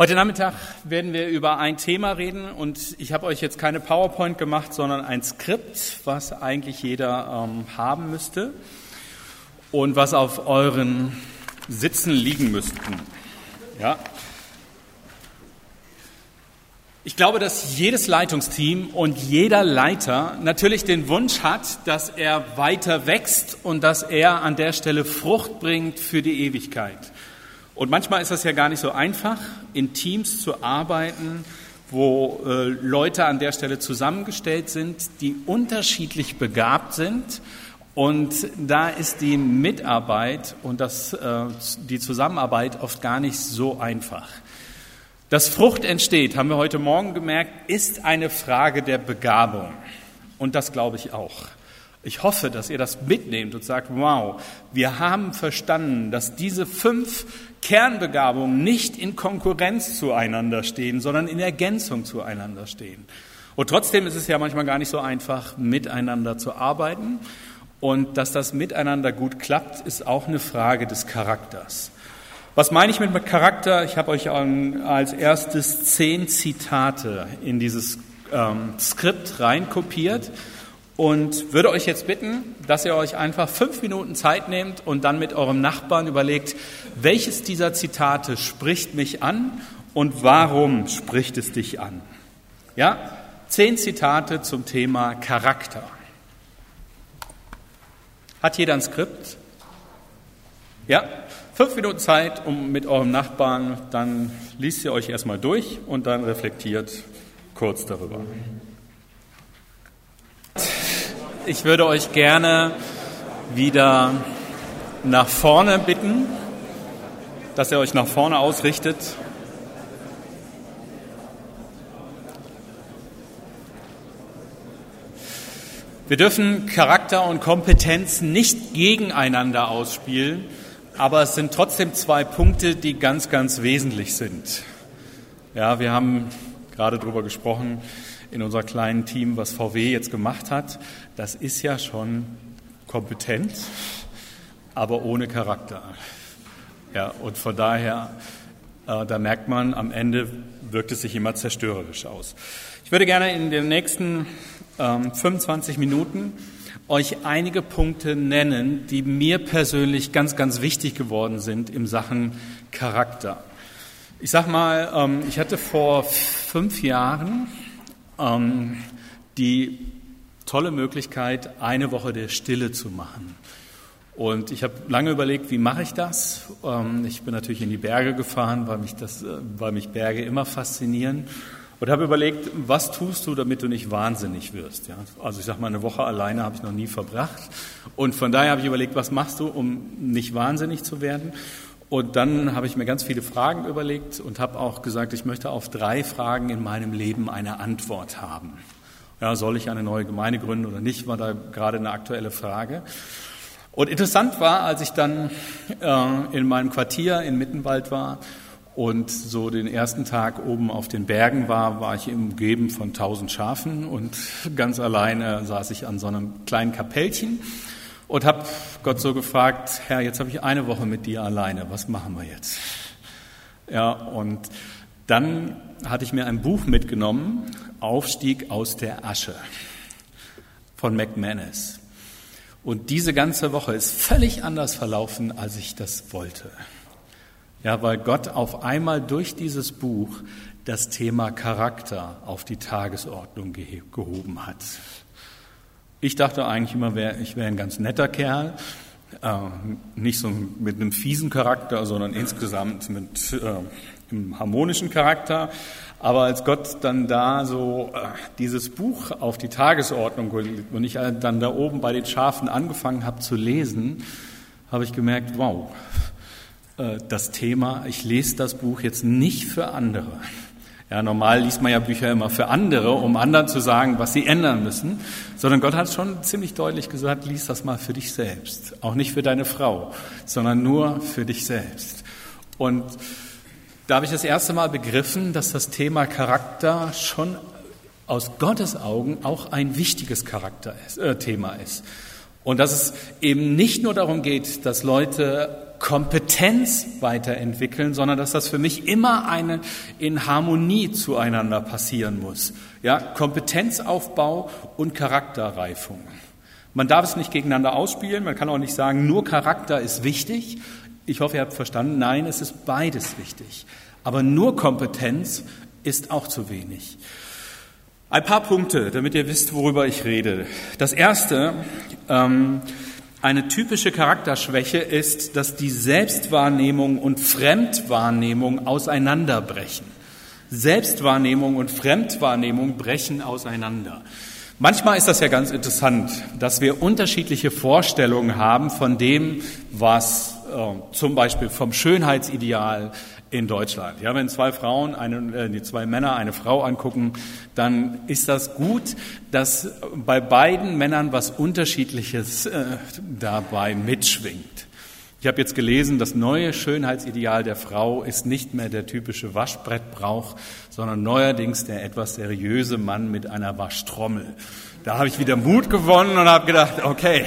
Heute Nachmittag werden wir über ein Thema reden und ich habe euch jetzt keine PowerPoint gemacht, sondern ein Skript, was eigentlich jeder ähm, haben müsste und was auf euren Sitzen liegen müssten. Ja. Ich glaube, dass jedes Leitungsteam und jeder Leiter natürlich den Wunsch hat, dass er weiter wächst und dass er an der Stelle Frucht bringt für die Ewigkeit. Und manchmal ist das ja gar nicht so einfach, in Teams zu arbeiten, wo äh, Leute an der Stelle zusammengestellt sind, die unterschiedlich begabt sind. Und da ist die Mitarbeit und das, äh, die Zusammenarbeit oft gar nicht so einfach. Dass Frucht entsteht, haben wir heute Morgen gemerkt, ist eine Frage der Begabung. Und das glaube ich auch. Ich hoffe, dass ihr das mitnehmt und sagt, wow, wir haben verstanden, dass diese fünf Kernbegabungen nicht in Konkurrenz zueinander stehen, sondern in Ergänzung zueinander stehen. Und trotzdem ist es ja manchmal gar nicht so einfach, miteinander zu arbeiten. Und dass das miteinander gut klappt, ist auch eine Frage des Charakters. Was meine ich mit Charakter? Ich habe euch als erstes zehn Zitate in dieses ähm, Skript reinkopiert und würde euch jetzt bitten, dass ihr euch einfach fünf Minuten Zeit nehmt und dann mit eurem Nachbarn überlegt, welches dieser Zitate spricht mich an und warum spricht es dich an? Ja, zehn Zitate zum Thema Charakter. Hat jeder ein Skript? Ja, fünf Minuten Zeit, um mit eurem Nachbarn, dann liest ihr euch erstmal durch und dann reflektiert kurz darüber. Ich würde euch gerne wieder nach vorne bitten, dass ihr euch nach vorne ausrichtet. Wir dürfen Charakter und Kompetenz nicht gegeneinander ausspielen, aber es sind trotzdem zwei Punkte, die ganz, ganz wesentlich sind. Ja, wir haben gerade darüber gesprochen, in unser kleinen Team, was VW jetzt gemacht hat, das ist ja schon kompetent, aber ohne Charakter. Ja, und von daher, äh, da merkt man, am Ende wirkt es sich immer zerstörerisch aus. Ich würde gerne in den nächsten ähm, 25 Minuten euch einige Punkte nennen, die mir persönlich ganz, ganz wichtig geworden sind im Sachen Charakter. Ich sag mal, ähm, ich hatte vor fünf Jahren ähm, die tolle Möglichkeit, eine Woche der Stille zu machen. Und ich habe lange überlegt, wie mache ich das? Ähm, ich bin natürlich in die Berge gefahren, weil mich, das, äh, weil mich Berge immer faszinieren. Und habe überlegt, was tust du, damit du nicht wahnsinnig wirst? Ja? Also ich sage mal, eine Woche alleine habe ich noch nie verbracht. Und von daher habe ich überlegt, was machst du, um nicht wahnsinnig zu werden? Und dann habe ich mir ganz viele Fragen überlegt und habe auch gesagt, ich möchte auf drei Fragen in meinem Leben eine Antwort haben. Ja, soll ich eine neue Gemeinde gründen oder nicht, war da gerade eine aktuelle Frage. Und interessant war, als ich dann äh, in meinem Quartier in Mittenwald war und so den ersten Tag oben auf den Bergen war, war ich umgeben von tausend Schafen und ganz alleine saß ich an so einem kleinen Kapellchen und habe Gott so gefragt, Herr, jetzt habe ich eine Woche mit dir alleine, was machen wir jetzt? Ja, und dann hatte ich mir ein Buch mitgenommen, Aufstieg aus der Asche von McManus. Und diese ganze Woche ist völlig anders verlaufen, als ich das wollte. Ja, weil Gott auf einmal durch dieses Buch das Thema Charakter auf die Tagesordnung gehoben hat. Ich dachte eigentlich immer, ich wäre ein ganz netter Kerl, äh, nicht so mit einem fiesen Charakter, sondern insgesamt mit äh, einem harmonischen Charakter. Aber als Gott dann da so äh, dieses Buch auf die Tagesordnung und ich dann da oben bei den Schafen angefangen habe zu lesen, habe ich gemerkt, wow, äh, das Thema, ich lese das Buch jetzt nicht für andere, ja, normal liest man ja Bücher immer für andere, um anderen zu sagen, was sie ändern müssen, sondern Gott hat schon ziemlich deutlich gesagt, lies das mal für dich selbst, auch nicht für deine Frau, sondern nur für dich selbst. Und da habe ich das erste Mal begriffen, dass das Thema Charakter schon aus Gottes Augen auch ein wichtiges Charakter ist, äh, Thema ist. Und dass es eben nicht nur darum geht, dass Leute Kompetenz weiterentwickeln, sondern dass das für mich immer eine in Harmonie zueinander passieren muss. Ja, Kompetenzaufbau und Charakterreifung. Man darf es nicht gegeneinander ausspielen. Man kann auch nicht sagen, nur Charakter ist wichtig. Ich hoffe, ihr habt verstanden. Nein, es ist beides wichtig. Aber nur Kompetenz ist auch zu wenig. Ein paar Punkte, damit ihr wisst, worüber ich rede. Das erste, ähm, eine typische Charakterschwäche ist, dass die Selbstwahrnehmung und Fremdwahrnehmung auseinanderbrechen. Selbstwahrnehmung und Fremdwahrnehmung brechen auseinander. Manchmal ist das ja ganz interessant, dass wir unterschiedliche Vorstellungen haben von dem, was äh, zum Beispiel vom Schönheitsideal in Deutschland. Ja, wenn zwei Frauen, eine, äh, zwei Männer eine Frau angucken, dann ist das gut, dass bei beiden Männern was Unterschiedliches äh, dabei mitschwingt. Ich habe jetzt gelesen, das neue Schönheitsideal der Frau ist nicht mehr der typische Waschbrettbrauch, sondern neuerdings der etwas seriöse Mann mit einer Waschtrommel. Da habe ich wieder Mut gewonnen und habe gedacht, okay,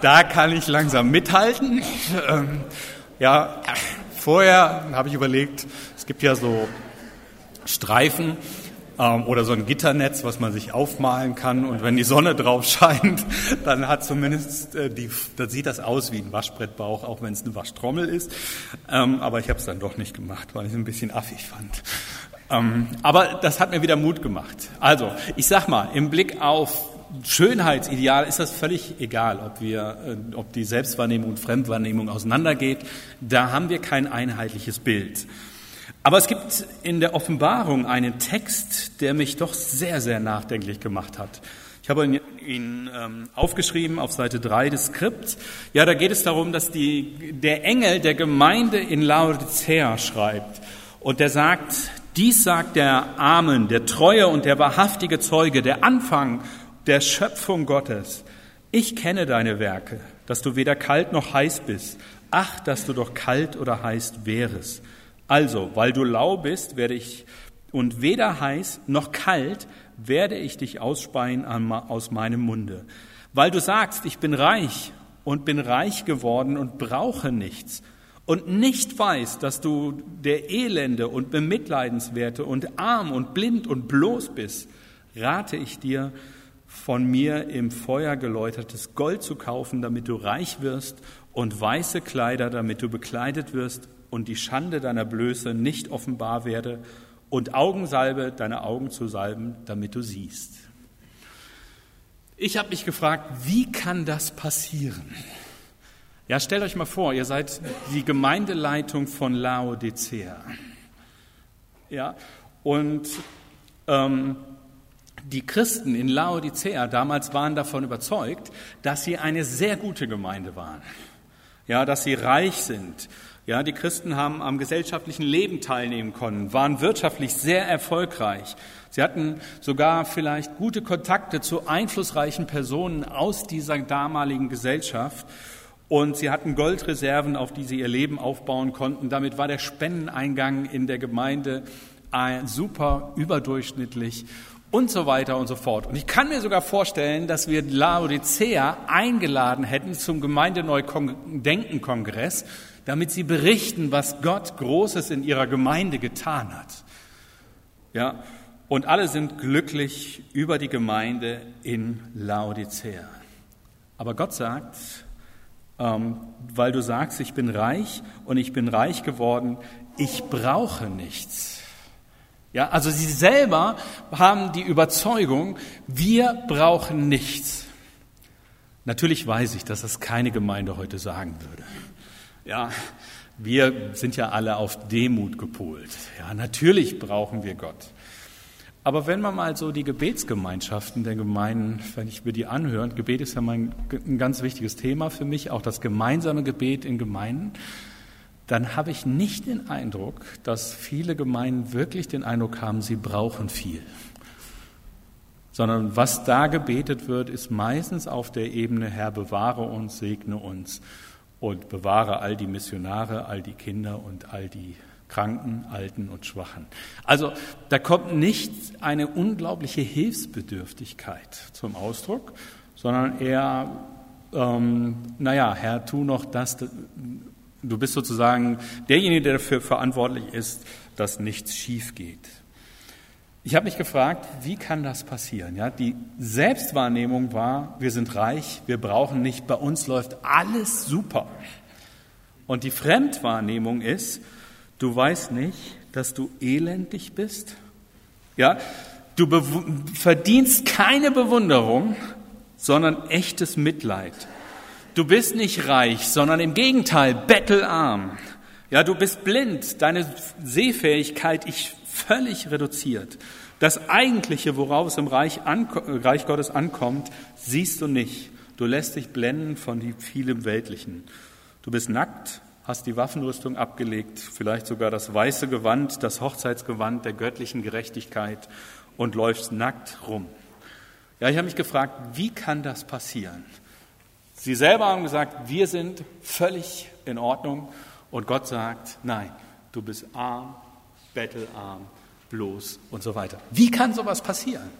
da kann ich langsam mithalten. Ähm, ja, vorher habe ich überlegt, es gibt ja so Streifen, ähm, oder so ein Gitternetz, was man sich aufmalen kann. Und wenn die Sonne drauf scheint, dann hat zumindest äh, die, dann sieht das aus wie ein Waschbrettbauch, auch wenn es eine Waschtrommel ist. Ähm, aber ich habe es dann doch nicht gemacht, weil ich es ein bisschen affig fand. Ähm, aber das hat mir wieder Mut gemacht. Also, ich sag mal, im Blick auf Schönheitsideal ist das völlig egal, ob wir, äh, ob die Selbstwahrnehmung und Fremdwahrnehmung auseinandergeht. Da haben wir kein einheitliches Bild. Aber es gibt in der Offenbarung einen Text, der mich doch sehr, sehr nachdenklich gemacht hat. Ich habe ihn ähm, aufgeschrieben auf Seite 3 des Skripts. Ja, da geht es darum, dass die, der Engel der Gemeinde in Laodicea schreibt. Und der sagt, dies sagt der Amen, der treue und der wahrhaftige Zeuge, der Anfang der Schöpfung Gottes. Ich kenne deine Werke, dass du weder kalt noch heiß bist. Ach, dass du doch kalt oder heiß wärest. Also, weil du lau bist, werde ich und weder heiß noch kalt werde ich dich ausspeien aus meinem Munde. Weil du sagst, ich bin reich und bin reich geworden und brauche nichts und nicht weißt, dass du der Elende und Bemitleidenswerte und arm und blind und bloß bist, rate ich dir, von mir im Feuer geläutertes Gold zu kaufen, damit du reich wirst, und weiße Kleider, damit du bekleidet wirst und die Schande deiner Blöße nicht offenbar werde und Augensalbe deine Augen zu salben, damit du siehst. Ich habe mich gefragt, wie kann das passieren? Ja, stellt euch mal vor, ihr seid die Gemeindeleitung von Laodicea. Ja, und ähm, die Christen in Laodicea damals waren davon überzeugt, dass sie eine sehr gute Gemeinde waren. Ja, dass sie reich sind, ja, die Christen haben am gesellschaftlichen Leben teilnehmen können, waren wirtschaftlich sehr erfolgreich. Sie hatten sogar vielleicht gute Kontakte zu einflussreichen Personen aus dieser damaligen Gesellschaft. Und sie hatten Goldreserven, auf die sie ihr Leben aufbauen konnten. Damit war der Spendeneingang in der Gemeinde super überdurchschnittlich und so weiter und so fort. Und ich kann mir sogar vorstellen, dass wir Laodicea eingeladen hätten zum Gemeindeneudenken-Kongress, damit sie berichten, was Gott Großes in ihrer Gemeinde getan hat. Ja, und alle sind glücklich über die Gemeinde in Laodicea. Aber Gott sagt, ähm, weil du sagst, ich bin reich und ich bin reich geworden, ich brauche nichts. Ja, also sie selber haben die Überzeugung, wir brauchen nichts. Natürlich weiß ich, dass das keine Gemeinde heute sagen würde. Ja, wir sind ja alle auf Demut gepolt. Ja, natürlich brauchen wir Gott. Aber wenn man mal so die Gebetsgemeinschaften der Gemeinden, wenn ich mir die anhöre, Gebet ist ja mein, ein ganz wichtiges Thema für mich, auch das gemeinsame Gebet in Gemeinden, dann habe ich nicht den Eindruck, dass viele Gemeinden wirklich den Eindruck haben, sie brauchen viel. Sondern was da gebetet wird, ist meistens auf der Ebene, Herr, bewahre uns, segne uns und bewahre all die Missionare, all die Kinder und all die Kranken, Alten und Schwachen. Also da kommt nicht eine unglaubliche Hilfsbedürftigkeit zum Ausdruck, sondern eher, ähm, naja, Herr, tu noch das, Du bist sozusagen derjenige, der dafür verantwortlich ist, dass nichts schief geht. Ich habe mich gefragt, wie kann das passieren? Ja, die Selbstwahrnehmung war, wir sind reich, wir brauchen nicht, bei uns läuft alles super. Und die Fremdwahrnehmung ist, du weißt nicht, dass du elendig bist. Ja, du verdienst keine Bewunderung, sondern echtes Mitleid. Du bist nicht reich, sondern im Gegenteil bettelarm. Ja, du bist blind, deine Sehfähigkeit ist völlig reduziert. Das Eigentliche, worauf es im Reich, Reich Gottes ankommt, siehst du nicht. Du lässt dich blenden von vielem Weltlichen. Du bist nackt, hast die Waffenrüstung abgelegt, vielleicht sogar das weiße Gewand, das Hochzeitsgewand der göttlichen Gerechtigkeit und läufst nackt rum. Ja, ich habe mich gefragt, wie kann das passieren? Sie selber haben gesagt, wir sind völlig in Ordnung und Gott sagt, nein, du bist arm, bettelarm, bloß und so weiter. Wie kann sowas passieren?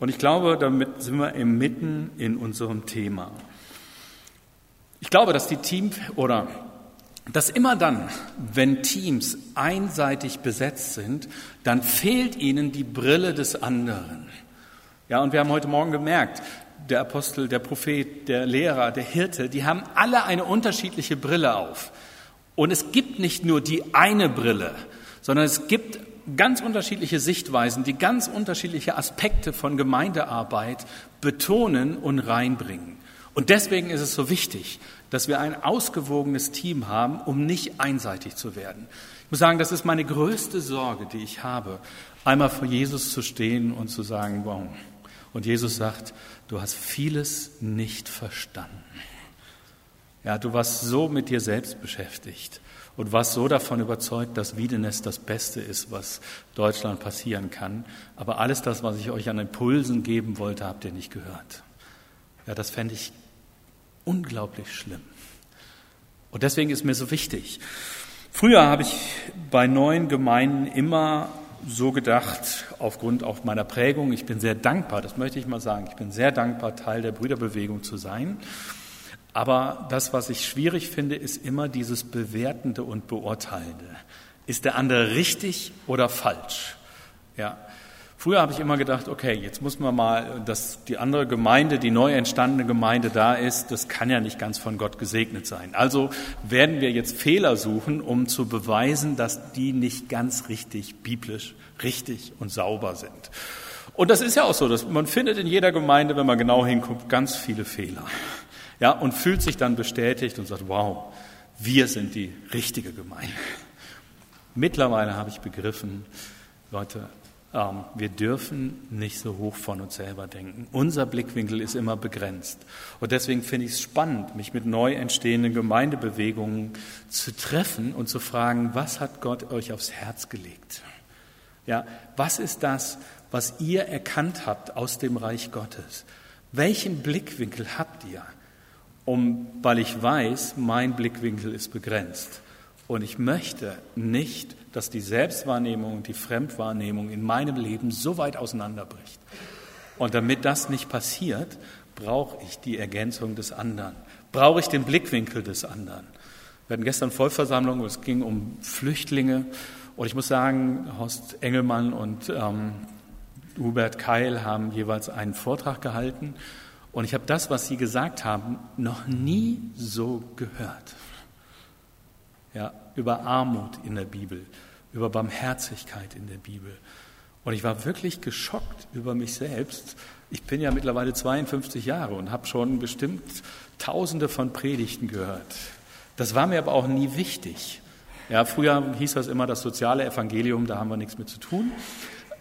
Und ich glaube, damit sind wir mitten in unserem Thema. Ich glaube, dass die Team oder dass immer dann, wenn Teams einseitig besetzt sind, dann fehlt ihnen die Brille des anderen. Ja, und wir haben heute Morgen gemerkt, der Apostel, der Prophet, der Lehrer, der Hirte, die haben alle eine unterschiedliche Brille auf. Und es gibt nicht nur die eine Brille, sondern es gibt ganz unterschiedliche Sichtweisen, die ganz unterschiedliche Aspekte von Gemeindearbeit betonen und reinbringen. Und deswegen ist es so wichtig, dass wir ein ausgewogenes Team haben, um nicht einseitig zu werden. Ich muss sagen, das ist meine größte Sorge, die ich habe, einmal vor Jesus zu stehen und zu sagen, wow. Und Jesus sagt, du hast vieles nicht verstanden. Ja, du warst so mit dir selbst beschäftigt und warst so davon überzeugt, dass Wiedenest das Beste ist, was Deutschland passieren kann. Aber alles das, was ich euch an Impulsen geben wollte, habt ihr nicht gehört. Ja, das fände ich unglaublich schlimm. Und deswegen ist mir so wichtig. Früher habe ich bei neuen Gemeinden immer so gedacht, aufgrund auch meiner Prägung, ich bin sehr dankbar, das möchte ich mal sagen, ich bin sehr dankbar, Teil der Brüderbewegung zu sein. Aber das, was ich schwierig finde, ist immer dieses Bewertende und Beurteilende. Ist der andere richtig oder falsch? Ja. Früher habe ich immer gedacht, okay, jetzt muss man mal, dass die andere Gemeinde, die neu entstandene Gemeinde da ist, das kann ja nicht ganz von Gott gesegnet sein. Also werden wir jetzt Fehler suchen, um zu beweisen, dass die nicht ganz richtig biblisch, richtig und sauber sind. Und das ist ja auch so, dass man findet in jeder Gemeinde, wenn man genau hinguckt, ganz viele Fehler. Ja, und fühlt sich dann bestätigt und sagt, wow, wir sind die richtige Gemeinde. Mittlerweile habe ich begriffen, Leute, wir dürfen nicht so hoch von uns selber denken. Unser Blickwinkel ist immer begrenzt. Und deswegen finde ich es spannend, mich mit neu entstehenden Gemeindebewegungen zu treffen und zu fragen, was hat Gott euch aufs Herz gelegt? Ja, was ist das, was ihr erkannt habt aus dem Reich Gottes? Welchen Blickwinkel habt ihr? Um, weil ich weiß, mein Blickwinkel ist begrenzt. Und ich möchte nicht, dass die Selbstwahrnehmung und die Fremdwahrnehmung in meinem Leben so weit auseinanderbricht. Und damit das nicht passiert, brauche ich die Ergänzung des anderen, brauche ich den Blickwinkel des anderen. Wir hatten gestern Vollversammlung, es ging um Flüchtlinge. Und ich muss sagen, Horst Engelmann und ähm, Hubert Keil haben jeweils einen Vortrag gehalten. Und ich habe das, was sie gesagt haben, noch nie so gehört ja, über Armut in der Bibel, über Barmherzigkeit in der Bibel. Und ich war wirklich geschockt über mich selbst. Ich bin ja mittlerweile 52 Jahre und habe schon bestimmt Tausende von Predigten gehört. Das war mir aber auch nie wichtig. Ja, früher hieß das immer das soziale Evangelium, da haben wir nichts mit zu tun.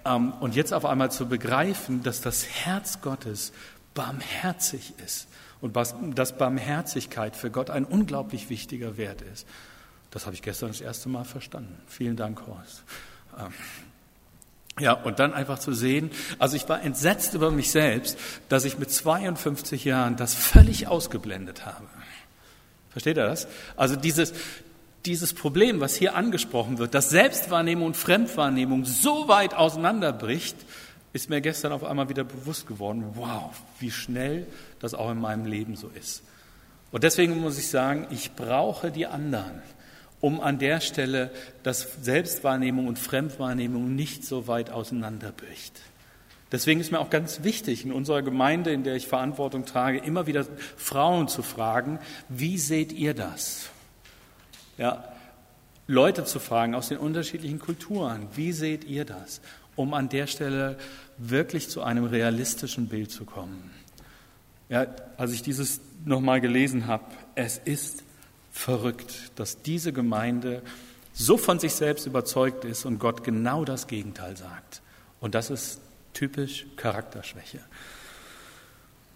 Ähm, und jetzt auf einmal zu begreifen, dass das Herz Gottes barmherzig ist und dass Barmherzigkeit für Gott ein unglaublich wichtiger Wert ist. Das habe ich gestern das erste Mal verstanden. Vielen Dank, Horst. Ähm, ja, und dann einfach zu sehen, also ich war entsetzt über mich selbst, dass ich mit 52 Jahren das völlig ausgeblendet habe. Versteht ihr das? Also dieses, dieses Problem, was hier angesprochen wird, dass Selbstwahrnehmung und Fremdwahrnehmung so weit auseinanderbricht, ist mir gestern auf einmal wieder bewusst geworden, wow, wie schnell das auch in meinem Leben so ist. Und deswegen muss ich sagen, ich brauche die anderen, um an der Stelle, dass Selbstwahrnehmung und Fremdwahrnehmung nicht so weit auseinanderbricht. Deswegen ist mir auch ganz wichtig, in unserer Gemeinde, in der ich Verantwortung trage, immer wieder Frauen zu fragen, wie seht ihr das? Ja, Leute zu fragen aus den unterschiedlichen Kulturen, wie seht ihr das? Um an der Stelle wirklich zu einem realistischen Bild zu kommen. Ja, als ich dieses nochmal gelesen habe, es ist verrückt, dass diese Gemeinde so von sich selbst überzeugt ist und Gott genau das Gegenteil sagt. Und das ist typisch Charakterschwäche.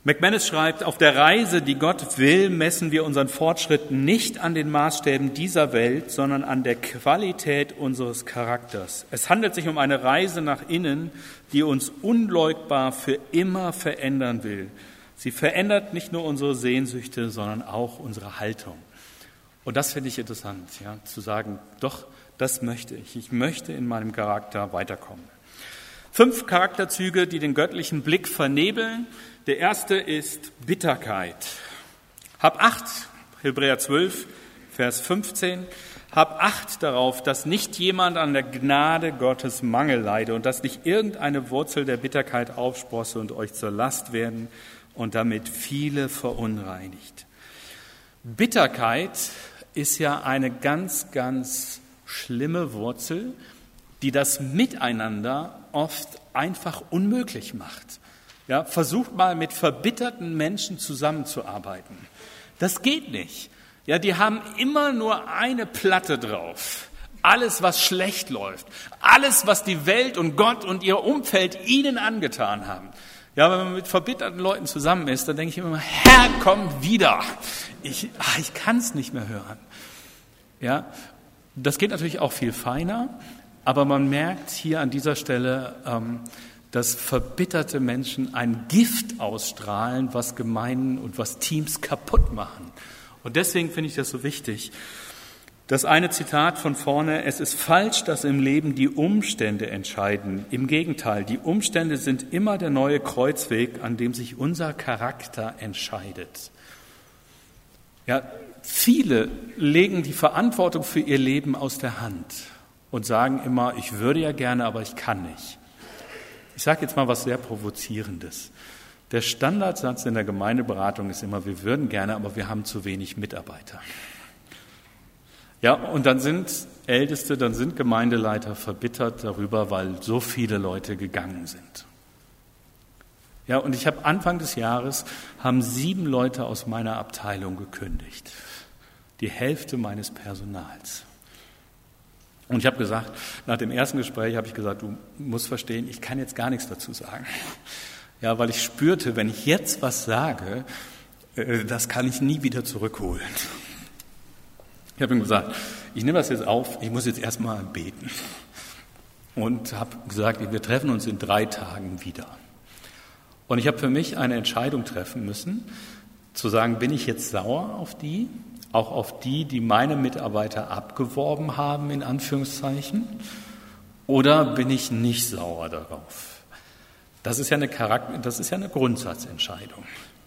McManus schreibt, auf der Reise, die Gott will, messen wir unseren Fortschritt nicht an den Maßstäben dieser Welt, sondern an der Qualität unseres Charakters. Es handelt sich um eine Reise nach innen, die uns unleugbar für immer verändern will. Sie verändert nicht nur unsere Sehnsüchte, sondern auch unsere Haltung. Und das finde ich interessant, ja, zu sagen, doch, das möchte ich. Ich möchte in meinem Charakter weiterkommen. Fünf Charakterzüge, die den göttlichen Blick vernebeln. Der erste ist Bitterkeit. Hab acht, Hebräer 12, Vers 15. Hab acht darauf, dass nicht jemand an der Gnade Gottes Mangel leide und dass nicht irgendeine Wurzel der Bitterkeit aufsprosse und euch zur Last werden, und damit viele verunreinigt. Bitterkeit ist ja eine ganz, ganz schlimme Wurzel, die das Miteinander oft einfach unmöglich macht. Ja, versucht mal mit verbitterten Menschen zusammenzuarbeiten. Das geht nicht. Ja, die haben immer nur eine Platte drauf. Alles, was schlecht läuft. Alles, was die Welt und Gott und ihr Umfeld ihnen angetan haben. Ja, wenn man mit verbitterten Leuten zusammen ist, dann denke ich immer, Herr, komm wieder. Ich, ach, ich kann es nicht mehr hören. Ja, das geht natürlich auch viel feiner, aber man merkt hier an dieser Stelle, ähm, dass verbitterte Menschen ein Gift ausstrahlen, was Gemeinden und was Teams kaputt machen. Und deswegen finde ich das so wichtig. Das eine Zitat von vorne, es ist falsch, dass im Leben die Umstände entscheiden. Im Gegenteil, die Umstände sind immer der neue Kreuzweg, an dem sich unser Charakter entscheidet. Ja, viele legen die Verantwortung für ihr Leben aus der Hand und sagen immer, ich würde ja gerne, aber ich kann nicht. Ich sage jetzt mal was sehr Provozierendes. Der Standardsatz in der Gemeindeberatung ist immer, wir würden gerne, aber wir haben zu wenig Mitarbeiter. Ja, und dann sind Älteste, dann sind Gemeindeleiter verbittert darüber, weil so viele Leute gegangen sind. Ja, und ich habe Anfang des Jahres haben sieben Leute aus meiner Abteilung gekündigt. Die Hälfte meines Personals. Und ich habe gesagt, nach dem ersten Gespräch habe ich gesagt, du musst verstehen, ich kann jetzt gar nichts dazu sagen. Ja, weil ich spürte, wenn ich jetzt was sage, äh, das kann ich nie wieder zurückholen. Ich habe ihm gesagt, ich nehme das jetzt auf, ich muss jetzt erstmal beten. Und habe gesagt, wir treffen uns in drei Tagen wieder. Und ich habe für mich eine Entscheidung treffen müssen, zu sagen, bin ich jetzt sauer auf die, auch auf die, die meine Mitarbeiter abgeworben haben, in Anführungszeichen, oder bin ich nicht sauer darauf? Das ist ja eine, Charakter, das ist ja eine Grundsatzentscheidung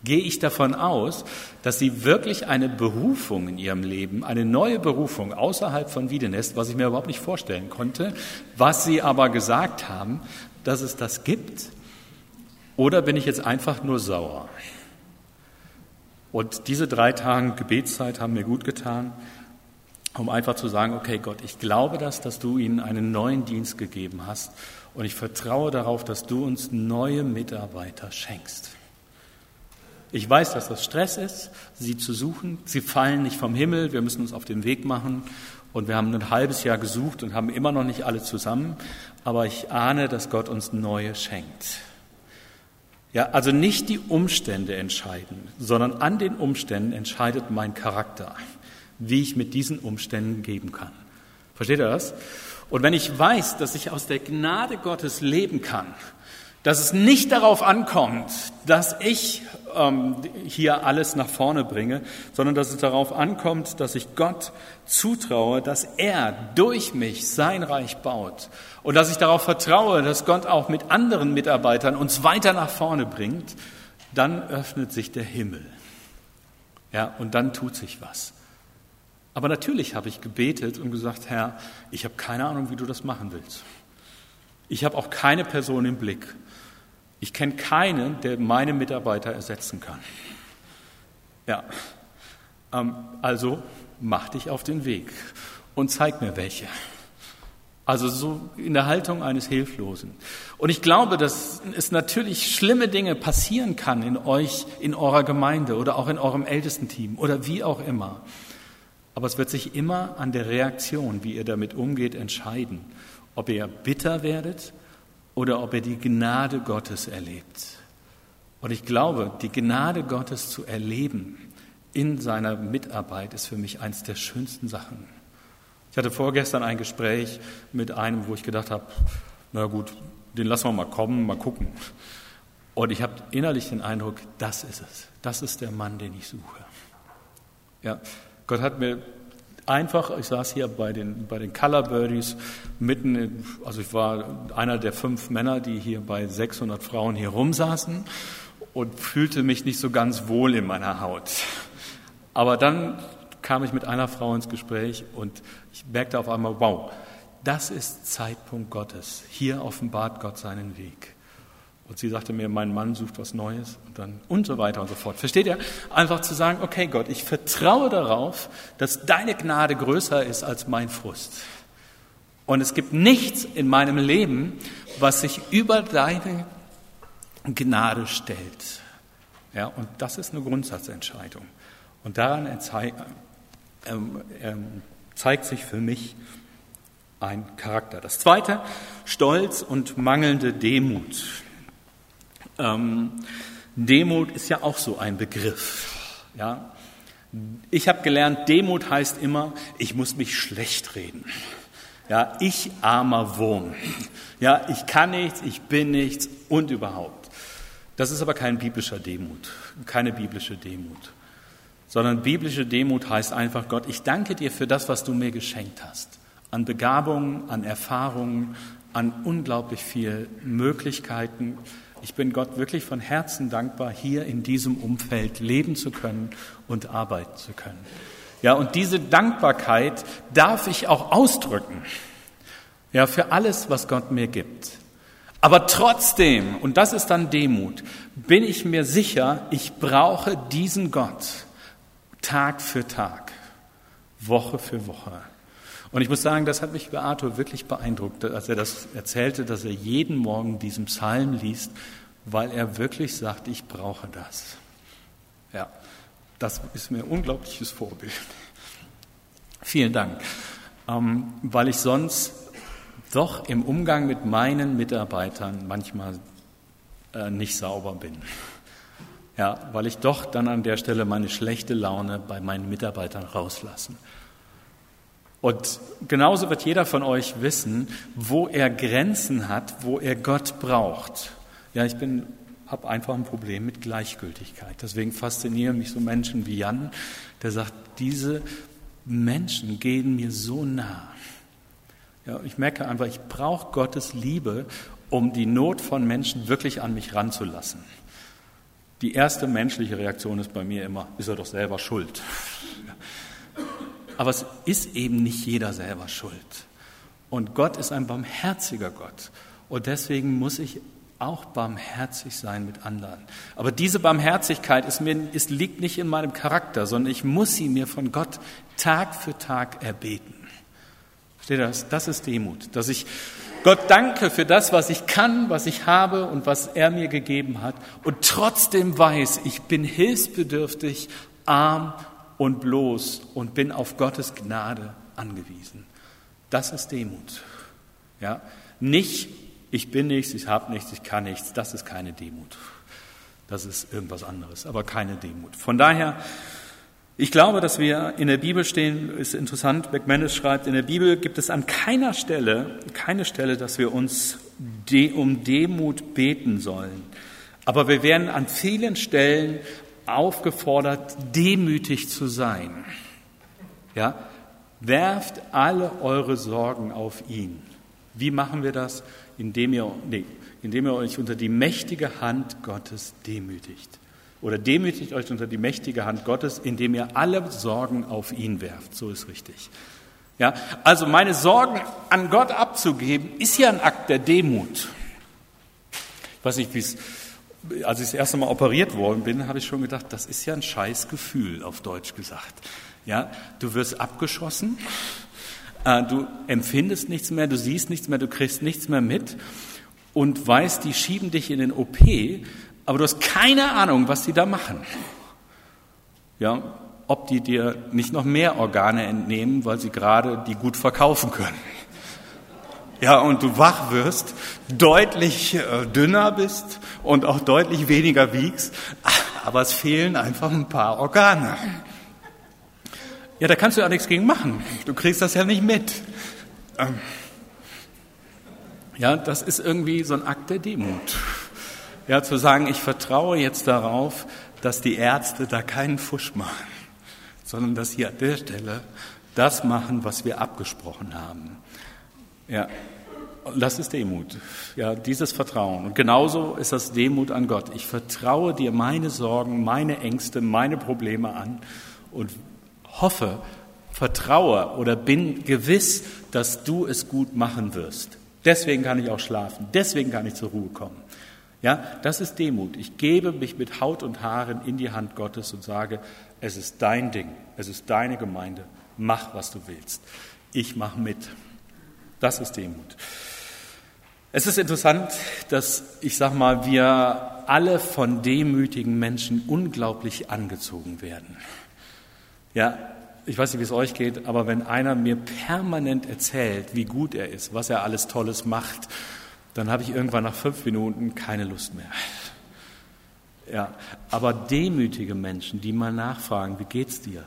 gehe ich davon aus, dass sie wirklich eine Berufung in ihrem Leben, eine neue Berufung außerhalb von Wiedenest, was ich mir überhaupt nicht vorstellen konnte, was sie aber gesagt haben, dass es das gibt, oder bin ich jetzt einfach nur sauer? Und diese drei Tage Gebetszeit haben mir gut getan, um einfach zu sagen, okay Gott, ich glaube das, dass du ihnen einen neuen Dienst gegeben hast und ich vertraue darauf, dass du uns neue Mitarbeiter schenkst. Ich weiß, dass das Stress ist, sie zu suchen. Sie fallen nicht vom Himmel, wir müssen uns auf den Weg machen. Und wir haben ein halbes Jahr gesucht und haben immer noch nicht alle zusammen. Aber ich ahne, dass Gott uns neue schenkt. Ja, also nicht die Umstände entscheiden, sondern an den Umständen entscheidet mein Charakter, wie ich mit diesen Umständen geben kann. Versteht ihr das? Und wenn ich weiß, dass ich aus der Gnade Gottes leben kann, dass es nicht darauf ankommt, dass ich ähm, hier alles nach vorne bringe, sondern dass es darauf ankommt, dass ich Gott zutraue, dass er durch mich sein Reich baut und dass ich darauf vertraue, dass Gott auch mit anderen Mitarbeitern uns weiter nach vorne bringt, dann öffnet sich der Himmel. Ja, und dann tut sich was. Aber natürlich habe ich gebetet und gesagt, Herr, ich habe keine Ahnung, wie du das machen willst. Ich habe auch keine Person im Blick. Ich kenne keinen, der meine Mitarbeiter ersetzen kann. Ja, ähm, also mach dich auf den Weg und zeig mir welche. Also so in der Haltung eines Hilflosen. Und ich glaube, dass es natürlich schlimme Dinge passieren kann in euch, in eurer Gemeinde oder auch in eurem Ältestenteam oder wie auch immer. Aber es wird sich immer an der Reaktion, wie ihr damit umgeht, entscheiden, ob ihr bitter werdet oder ob ihr die Gnade Gottes erlebt. Und ich glaube, die Gnade Gottes zu erleben in seiner Mitarbeit ist für mich eines der schönsten Sachen. Ich hatte vorgestern ein Gespräch mit einem, wo ich gedacht habe, na gut, den lassen wir mal kommen, mal gucken. Und ich habe innerlich den Eindruck, das ist es. Das ist der Mann, den ich suche. Ja, Gott hat mir einfach, ich saß hier bei den, bei den Color Birdies mitten, in, also ich war einer der fünf Männer, die hier bei 600 Frauen hier rumsaßen und fühlte mich nicht so ganz wohl in meiner Haut. Aber dann kam ich mit einer Frau ins Gespräch und ich merkte auf einmal, wow, das ist Zeitpunkt Gottes. Hier offenbart Gott seinen Weg. Und sie sagte mir, mein Mann sucht was Neues und dann und so weiter und so fort. Versteht ihr? Einfach zu sagen, okay Gott, ich vertraue darauf, dass deine Gnade größer ist als mein Frust. Und es gibt nichts in meinem Leben, was sich über deine Gnade stellt. Ja, und das ist eine Grundsatzentscheidung. Und daran ähm, ähm, zeigt sich für mich ein Charakter. Das zweite, Stolz und mangelnde Demut. Ähm, Demut ist ja auch so ein Begriff. Ja? Ich habe gelernt, Demut heißt immer, ich muss mich schlecht reden. Ja, ich armer Wurm. Ja, ich kann nichts, ich bin nichts und überhaupt. Das ist aber kein biblischer Demut, keine biblische Demut sondern biblische Demut heißt einfach, Gott, ich danke dir für das, was du mir geschenkt hast. An Begabungen, an Erfahrungen, an unglaublich viel Möglichkeiten. Ich bin Gott wirklich von Herzen dankbar, hier in diesem Umfeld leben zu können und arbeiten zu können. Ja, und diese Dankbarkeit darf ich auch ausdrücken. Ja, für alles, was Gott mir gibt. Aber trotzdem, und das ist dann Demut, bin ich mir sicher, ich brauche diesen Gott Tag für Tag, Woche für Woche. Und ich muss sagen, das hat mich bei Arthur wirklich beeindruckt, als er das erzählte, dass er jeden Morgen diesen Psalm liest, weil er wirklich sagt, ich brauche das. Ja, das ist mir ein unglaubliches Vorbild. Vielen Dank, ähm, weil ich sonst doch im Umgang mit meinen Mitarbeitern manchmal äh, nicht sauber bin. Ja, weil ich doch dann an der Stelle meine schlechte Laune bei meinen Mitarbeitern rauslassen. Und genauso wird jeder von euch wissen, wo er Grenzen hat, wo er Gott braucht. Ja, ich bin habe einfach ein Problem mit Gleichgültigkeit. Deswegen faszinieren mich so Menschen wie Jan, der sagt, diese Menschen gehen mir so nah. Ja, ich merke einfach, ich brauche Gottes Liebe, um die Not von Menschen wirklich an mich ranzulassen. Die erste menschliche Reaktion ist bei mir immer, ist er doch selber schuld. Aber es ist eben nicht jeder selber schuld. Und Gott ist ein barmherziger Gott. Und deswegen muss ich auch barmherzig sein mit anderen. Aber diese Barmherzigkeit ist mir, ist, liegt nicht in meinem Charakter, sondern ich muss sie mir von Gott Tag für Tag erbeten. Versteht ihr das? Das ist Demut, dass ich Gott danke für das, was ich kann, was ich habe und was er mir gegeben hat und trotzdem weiß, ich bin hilfsbedürftig, arm und bloß und bin auf Gottes Gnade angewiesen. Das ist Demut. Ja, nicht ich bin nichts, ich habe nichts, ich kann nichts, das ist keine Demut. Das ist irgendwas anderes, aber keine Demut. Von daher ich glaube, dass wir in der Bibel stehen, ist interessant, McManus schreibt, in der Bibel gibt es an keiner Stelle, keine Stelle, dass wir uns de, um Demut beten sollen. Aber wir werden an vielen Stellen aufgefordert, demütig zu sein. Ja? Werft alle eure Sorgen auf ihn. Wie machen wir das? Indem ihr, nee, indem ihr euch unter die mächtige Hand Gottes demütigt. Oder demütigt euch unter die mächtige Hand Gottes, indem ihr alle Sorgen auf ihn werft. So ist richtig. Ja, also meine Sorgen an Gott abzugeben, ist ja ein Akt der Demut. Ich weiß nicht, wie es, als ich das erste Mal operiert worden bin, habe ich schon gedacht, das ist ja ein scheiß Gefühl, auf Deutsch gesagt. Ja, du wirst abgeschossen, äh, du empfindest nichts mehr, du siehst nichts mehr, du kriegst nichts mehr mit und weißt, die schieben dich in den OP, aber du hast keine Ahnung, was die da machen. Ja, ob die dir nicht noch mehr Organe entnehmen, weil sie gerade die gut verkaufen können. Ja, und du wach wirst, deutlich äh, dünner bist und auch deutlich weniger wiegst, aber es fehlen einfach ein paar Organe. Ja, da kannst du ja nichts gegen machen. Du kriegst das ja nicht mit. Ähm, ja, das ist irgendwie so ein Akt der Demut. Ja, zu sagen, ich vertraue jetzt darauf, dass die Ärzte da keinen Fusch machen, sondern dass sie an der Stelle das machen, was wir abgesprochen haben. Ja, das ist Demut. Ja, dieses Vertrauen. Und genauso ist das Demut an Gott. Ich vertraue dir meine Sorgen, meine Ängste, meine Probleme an und hoffe, vertraue oder bin gewiss, dass du es gut machen wirst. Deswegen kann ich auch schlafen. Deswegen kann ich zur Ruhe kommen. Ja, das ist Demut. Ich gebe mich mit Haut und Haaren in die Hand Gottes und sage, es ist dein Ding, es ist deine Gemeinde, mach, was du willst. Ich mache mit. Das ist Demut. Es ist interessant, dass, ich sag mal, wir alle von demütigen Menschen unglaublich angezogen werden. Ja, ich weiß nicht, wie es euch geht, aber wenn einer mir permanent erzählt, wie gut er ist, was er alles Tolles macht, dann habe ich irgendwann nach fünf Minuten keine Lust mehr. Ja, aber demütige Menschen, die mal nachfragen, wie geht's dir?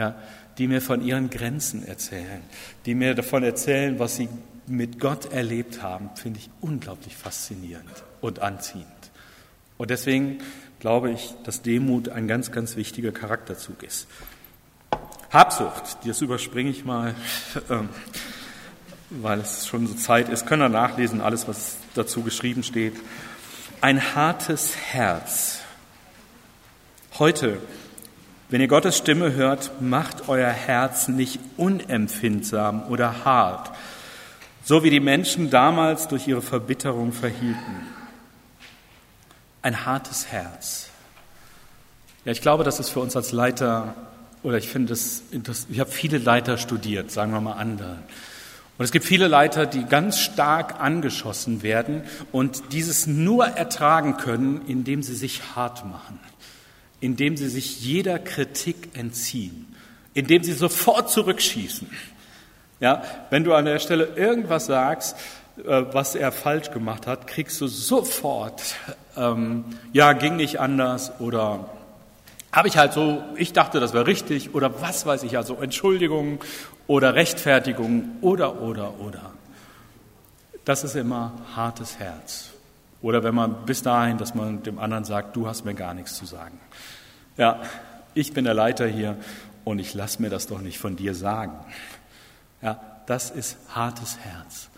Ja, die mir von ihren Grenzen erzählen, die mir davon erzählen, was sie mit Gott erlebt haben, finde ich unglaublich faszinierend und anziehend. Und deswegen glaube ich, dass Demut ein ganz, ganz wichtiger Charakterzug ist. Habsucht, das überspringe ich mal, ähm, weil es schon so Zeit ist. Können wir nachlesen, alles, was dazu geschrieben steht. Ein hartes Herz. Heute, wenn ihr Gottes Stimme hört, macht euer Herz nicht unempfindsam oder hart, so wie die Menschen damals durch ihre Verbitterung verhielten. Ein hartes Herz. Ja, ich glaube, das ist für uns als Leiter oder ich finde es interessant, ich habe viele Leiter studiert, sagen wir mal andere. Und es gibt viele Leiter, die ganz stark angeschossen werden und dieses nur ertragen können, indem sie sich hart machen, indem sie sich jeder Kritik entziehen, indem sie sofort zurückschießen. Ja, wenn du an der Stelle irgendwas sagst, äh, was er falsch gemacht hat, kriegst du sofort, ähm, ja, ging nicht anders oder habe ich halt so, ich dachte, das wäre richtig oder was weiß ich, also Entschuldigung oder Rechtfertigung oder, oder, oder. Das ist immer hartes Herz. Oder wenn man bis dahin, dass man dem anderen sagt, du hast mir gar nichts zu sagen. Ja, ich bin der Leiter hier und ich lasse mir das doch nicht von dir sagen. Ja, das ist hartes Herz.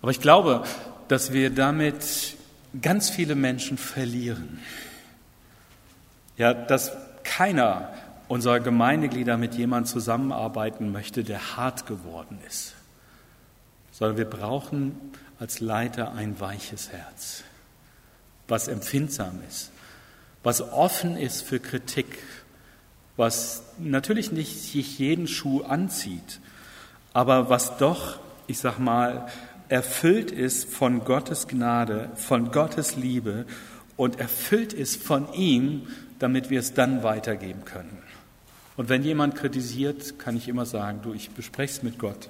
Aber ich glaube, dass wir damit ganz viele Menschen verlieren. Ja, dass keiner unserer Gemeindeglieder mit jemandem zusammenarbeiten möchte, der hart geworden ist, sondern wir brauchen als Leiter ein weiches Herz, was empfindsam ist, was offen ist für Kritik, was natürlich nicht sich jeden Schuh anzieht, aber was doch, ich sag mal, erfüllt ist von Gottes Gnade, von Gottes Liebe und erfüllt ist von ihm, damit wir es dann weitergeben können. Und wenn jemand kritisiert, kann ich immer sagen, du, ich bespreche es mit Gott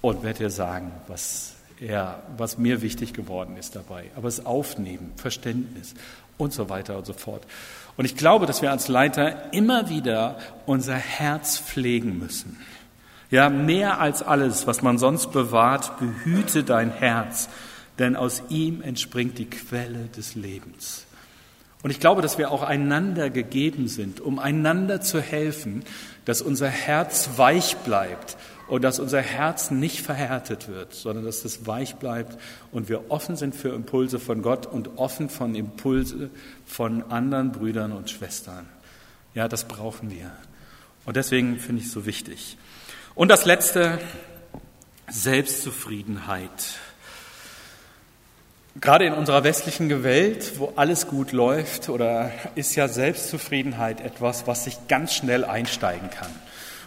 und werde dir sagen, was, er, was mir wichtig geworden ist dabei. Aber es aufnehmen, Verständnis und so weiter und so fort. Und ich glaube, dass wir als Leiter immer wieder unser Herz pflegen müssen. Ja, mehr als alles, was man sonst bewahrt, behüte dein Herz, denn aus ihm entspringt die Quelle des Lebens. Und ich glaube, dass wir auch einander gegeben sind, um einander zu helfen, dass unser Herz weich bleibt und dass unser Herz nicht verhärtet wird, sondern dass es weich bleibt und wir offen sind für Impulse von Gott und offen von Impulse von anderen Brüdern und Schwestern. Ja, das brauchen wir. Und deswegen finde ich es so wichtig. Und das Letzte, Selbstzufriedenheit. Gerade in unserer westlichen Welt, wo alles gut läuft, oder ist ja Selbstzufriedenheit etwas, was sich ganz schnell einsteigen kann.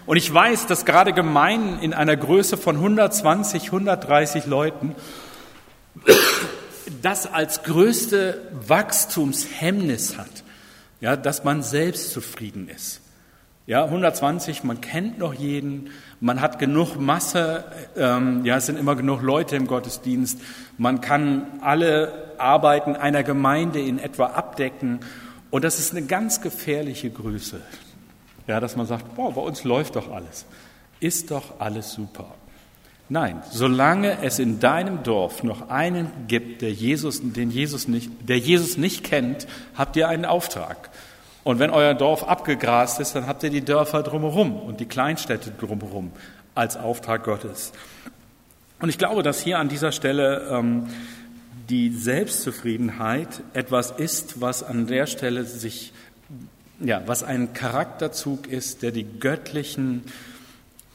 Und ich weiß, dass gerade Gemeinden in einer Größe von 120, 130 Leuten das als größte Wachstumshemmnis hat, ja, dass man selbstzufrieden ist. Ja, 120, man kennt noch jeden, man hat genug Masse, ähm, ja, es sind immer genug Leute im Gottesdienst, man kann alle Arbeiten einer Gemeinde in etwa abdecken und das ist eine ganz gefährliche Größe. Ja, dass man sagt, boah, bei uns läuft doch alles, ist doch alles super. Nein, solange es in deinem Dorf noch einen gibt, der Jesus, den Jesus nicht, der Jesus nicht kennt, habt ihr einen Auftrag. Und wenn euer Dorf abgegrast ist, dann habt ihr die Dörfer drumherum und die Kleinstädte drumherum als Auftrag Gottes. Und ich glaube, dass hier an dieser Stelle ähm, die Selbstzufriedenheit etwas ist, was an der Stelle sich, ja, was ein Charakterzug ist, der die göttlichen,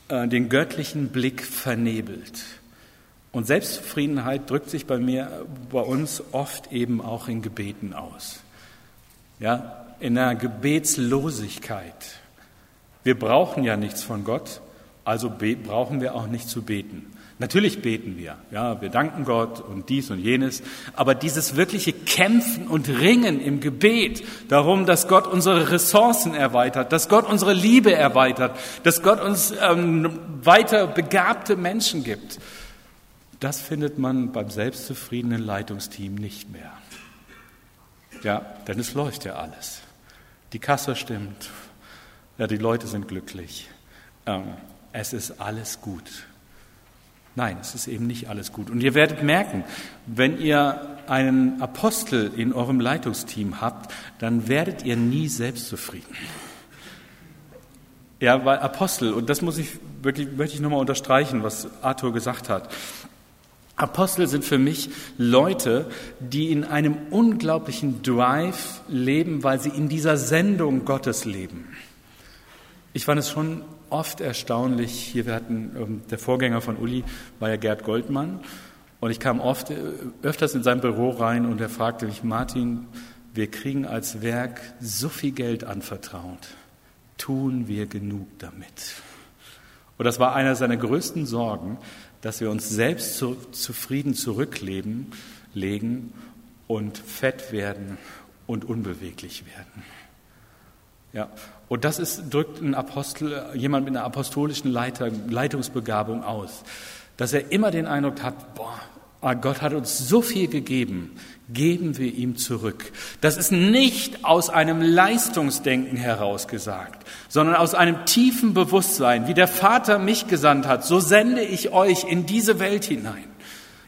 äh, den göttlichen Blick vernebelt. Und Selbstzufriedenheit drückt sich bei mir, bei uns oft eben auch in Gebeten aus. Ja, in der Gebetslosigkeit. Wir brauchen ja nichts von Gott, also brauchen wir auch nicht zu beten. Natürlich beten wir, ja, wir danken Gott und dies und jenes, aber dieses wirkliche Kämpfen und Ringen im Gebet darum, dass Gott unsere Ressourcen erweitert, dass Gott unsere Liebe erweitert, dass Gott uns ähm, weiter begabte Menschen gibt, das findet man beim selbstzufriedenen Leitungsteam nicht mehr. Ja, denn es läuft ja alles. Die Kasse stimmt. Ja, die Leute sind glücklich. Ähm, es ist alles gut. Nein, es ist eben nicht alles gut. Und ihr werdet merken, wenn ihr einen Apostel in eurem Leitungsteam habt, dann werdet ihr nie selbstzufrieden. Ja, weil Apostel, und das muss ich wirklich, möchte ich nochmal unterstreichen, was Arthur gesagt hat. Apostel sind für mich Leute, die in einem unglaublichen Drive leben, weil sie in dieser Sendung Gottes leben. Ich fand es schon oft erstaunlich, hier wir hatten, ähm, der Vorgänger von Uli war ja Gerd Goldmann und ich kam oft, äh, öfters in sein Büro rein und er fragte mich, Martin, wir kriegen als Werk so viel Geld anvertraut, tun wir genug damit? Und das war einer seiner größten Sorgen, dass wir uns selbst zu, zufrieden zurückleben, legen und fett werden und unbeweglich werden. Ja, und das ist, drückt ein Apostel, jemand mit einer apostolischen Leiter, Leitungsbegabung aus, dass er immer den Eindruck hat, boah, Ah, Gott hat uns so viel gegeben, geben wir ihm zurück. Das ist nicht aus einem Leistungsdenken herausgesagt, sondern aus einem tiefen Bewusstsein, wie der Vater mich gesandt hat, so sende ich euch in diese Welt hinein.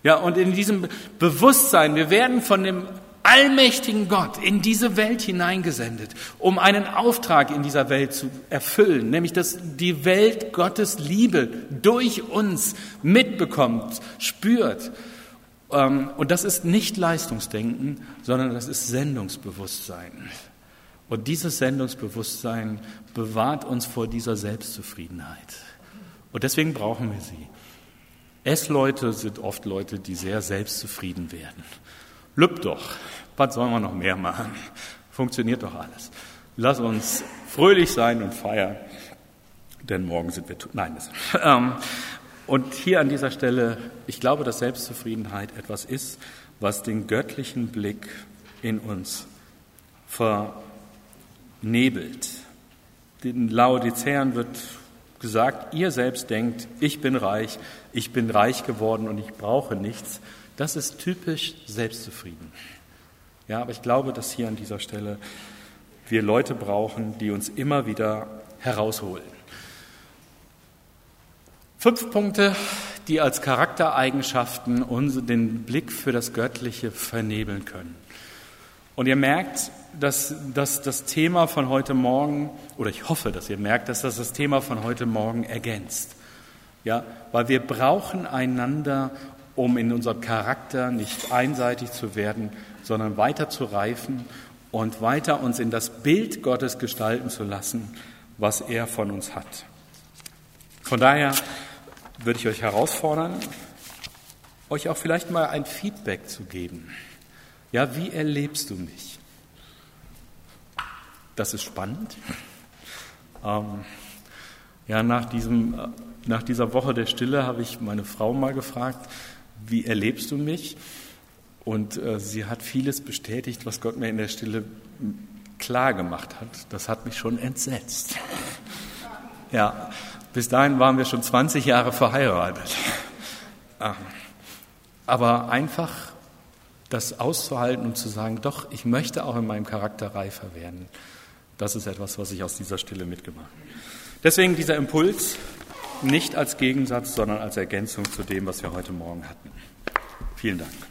Ja, und in diesem Bewusstsein, wir werden von dem allmächtigen Gott in diese Welt hineingesendet, um einen Auftrag in dieser Welt zu erfüllen, nämlich dass die Welt Gottes Liebe durch uns mitbekommt, spürt. Ähm, und das ist nicht Leistungsdenken, sondern das ist Sendungsbewusstsein. Und dieses Sendungsbewusstsein bewahrt uns vor dieser Selbstzufriedenheit. Und deswegen brauchen wir sie. S-Leute sind oft Leute, die sehr selbstzufrieden werden. Lüb doch, was sollen wir noch mehr machen? Funktioniert doch alles. Lass uns fröhlich sein und feiern, denn morgen sind wir. Nein, das, ähm, und hier an dieser Stelle, ich glaube, dass Selbstzufriedenheit etwas ist, was den göttlichen Blick in uns vernebelt. Den Laodicäern wird gesagt, ihr selbst denkt, ich bin reich, ich bin reich geworden und ich brauche nichts. Das ist typisch selbstzufrieden. Ja, aber ich glaube, dass hier an dieser Stelle wir Leute brauchen, die uns immer wieder herausholen. Fünf Punkte, die als Charaktereigenschaften uns den Blick für das Göttliche vernebeln können. Und ihr merkt, dass, dass das Thema von heute Morgen, oder ich hoffe, dass ihr merkt, dass das das Thema von heute Morgen ergänzt. Ja, weil wir brauchen einander, um in unserem Charakter nicht einseitig zu werden, sondern weiter zu reifen und weiter uns in das Bild Gottes gestalten zu lassen, was er von uns hat. Von daher würde ich euch herausfordern, euch auch vielleicht mal ein Feedback zu geben. Ja, wie erlebst du mich? Das ist spannend. Ähm, ja, nach, diesem, äh, nach dieser Woche der Stille habe ich meine Frau mal gefragt, wie erlebst du mich? Und äh, sie hat vieles bestätigt, was Gott mir in der Stille klar gemacht hat. Das hat mich schon entsetzt. Ja, bis dahin waren wir schon 20 Jahre verheiratet. Ah. Aber einfach das auszuhalten und zu sagen, doch, ich möchte auch in meinem Charakter reifer werden. Das ist etwas, was ich aus dieser Stille mitgemacht habe. Deswegen dieser Impuls nicht als Gegensatz, sondern als Ergänzung zu dem, was wir heute Morgen hatten. Vielen Dank.